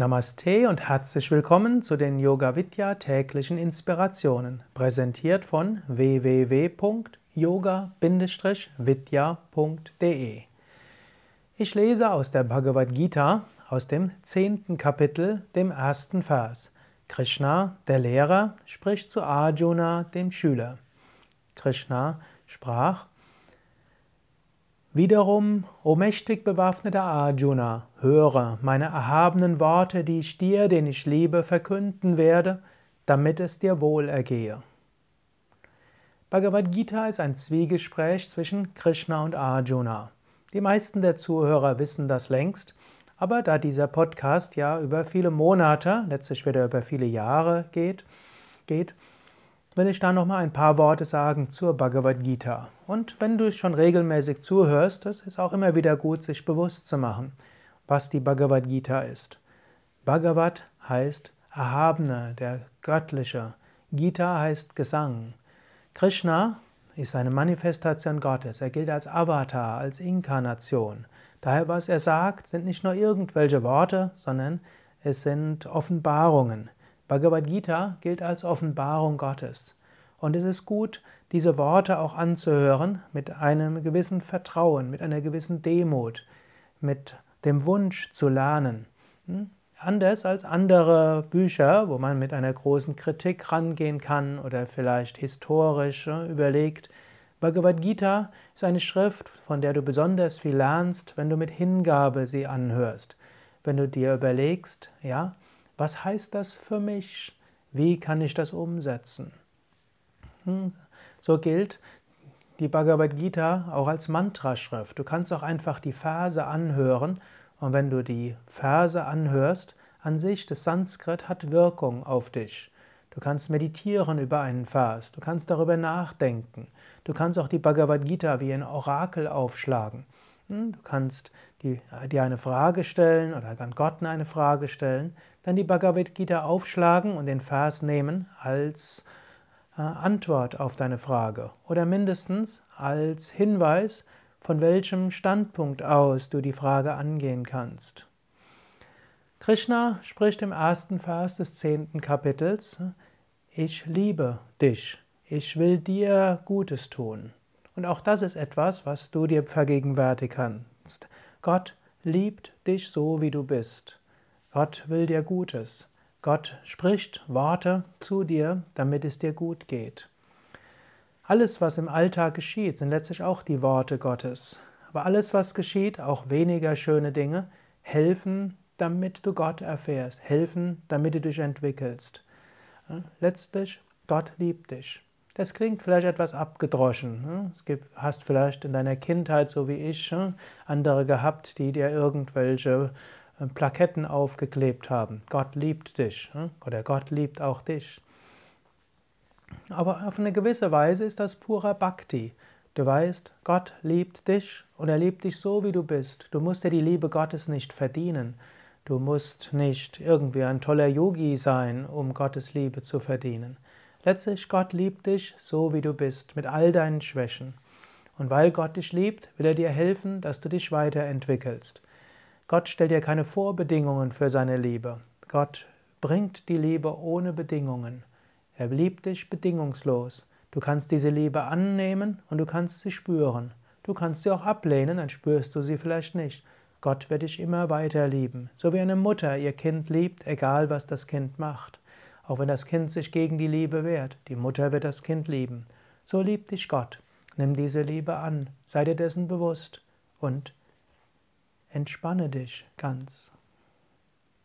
Namaste und herzlich willkommen zu den Yoga Vidya täglichen Inspirationen, präsentiert von www.yoga-vidya.de. Ich lese aus der Bhagavad Gita aus dem zehnten Kapitel, dem ersten Vers. Krishna, der Lehrer, spricht zu Arjuna, dem Schüler. Krishna sprach: Wiederum, o mächtig bewaffneter Arjuna, höre meine erhabenen Worte, die ich dir, den ich liebe, verkünden werde, damit es dir wohl ergehe. Bhagavad Gita ist ein Zwiegespräch zwischen Krishna und Arjuna. Die meisten der Zuhörer wissen das längst, aber da dieser Podcast ja über viele Monate, letztlich wieder über viele Jahre geht, geht will ich da nochmal ein paar Worte sagen zur Bhagavad Gita. Und wenn du schon regelmäßig zuhörst, es ist auch immer wieder gut, sich bewusst zu machen, was die Bhagavad Gita ist. Bhagavad heißt Erhabene, der Göttliche. Gita heißt Gesang. Krishna ist eine Manifestation Gottes. Er gilt als Avatar, als Inkarnation. Daher, was er sagt, sind nicht nur irgendwelche Worte, sondern es sind Offenbarungen. Bhagavad Gita gilt als Offenbarung Gottes. Und es ist gut, diese Worte auch anzuhören mit einem gewissen Vertrauen, mit einer gewissen Demut, mit dem Wunsch zu lernen. Hm? Anders als andere Bücher, wo man mit einer großen Kritik rangehen kann oder vielleicht historisch überlegt. Bhagavad Gita ist eine Schrift, von der du besonders viel lernst, wenn du mit Hingabe sie anhörst. Wenn du dir überlegst, ja, was heißt das für mich? Wie kann ich das umsetzen? Hm, so gilt die Bhagavad Gita auch als Mantraschrift. Du kannst auch einfach die Verse anhören und wenn du die Verse anhörst, an sich, das Sanskrit hat Wirkung auf dich. Du kannst meditieren über einen Vers, du kannst darüber nachdenken, du kannst auch die Bhagavad Gita wie ein Orakel aufschlagen. Du kannst dir eine Frage stellen oder an Gott eine Frage stellen, dann die Bhagavad Gita aufschlagen und den Vers nehmen als äh, Antwort auf deine Frage oder mindestens als Hinweis, von welchem Standpunkt aus du die Frage angehen kannst. Krishna spricht im ersten Vers des zehnten Kapitels, ich liebe dich, ich will dir Gutes tun. Und auch das ist etwas, was du dir vergegenwärtigen kannst. Gott liebt dich so, wie du bist. Gott will dir Gutes. Gott spricht Worte zu dir, damit es dir gut geht. Alles, was im Alltag geschieht, sind letztlich auch die Worte Gottes. Aber alles, was geschieht, auch weniger schöne Dinge, helfen, damit du Gott erfährst, helfen, damit du dich entwickelst. Letztlich, Gott liebt dich. Das klingt vielleicht etwas abgedroschen. Ne? Du hast vielleicht in deiner Kindheit, so wie ich, ne, andere gehabt, die dir irgendwelche äh, Plaketten aufgeklebt haben. Gott liebt dich ne? oder Gott liebt auch dich. Aber auf eine gewisse Weise ist das purer Bhakti. Du weißt, Gott liebt dich und er liebt dich so, wie du bist. Du musst dir die Liebe Gottes nicht verdienen. Du musst nicht irgendwie ein toller Yogi sein, um Gottes Liebe zu verdienen. Letztlich, Gott liebt dich so, wie du bist, mit all deinen Schwächen. Und weil Gott dich liebt, will er dir helfen, dass du dich weiterentwickelst. Gott stellt dir keine Vorbedingungen für seine Liebe. Gott bringt die Liebe ohne Bedingungen. Er liebt dich bedingungslos. Du kannst diese Liebe annehmen und du kannst sie spüren. Du kannst sie auch ablehnen, dann spürst du sie vielleicht nicht. Gott wird dich immer weiter lieben, so wie eine Mutter ihr Kind liebt, egal was das Kind macht. Auch wenn das Kind sich gegen die Liebe wehrt, die Mutter wird das Kind lieben. So liebt dich Gott. Nimm diese Liebe an, sei dir dessen bewusst und entspanne dich ganz.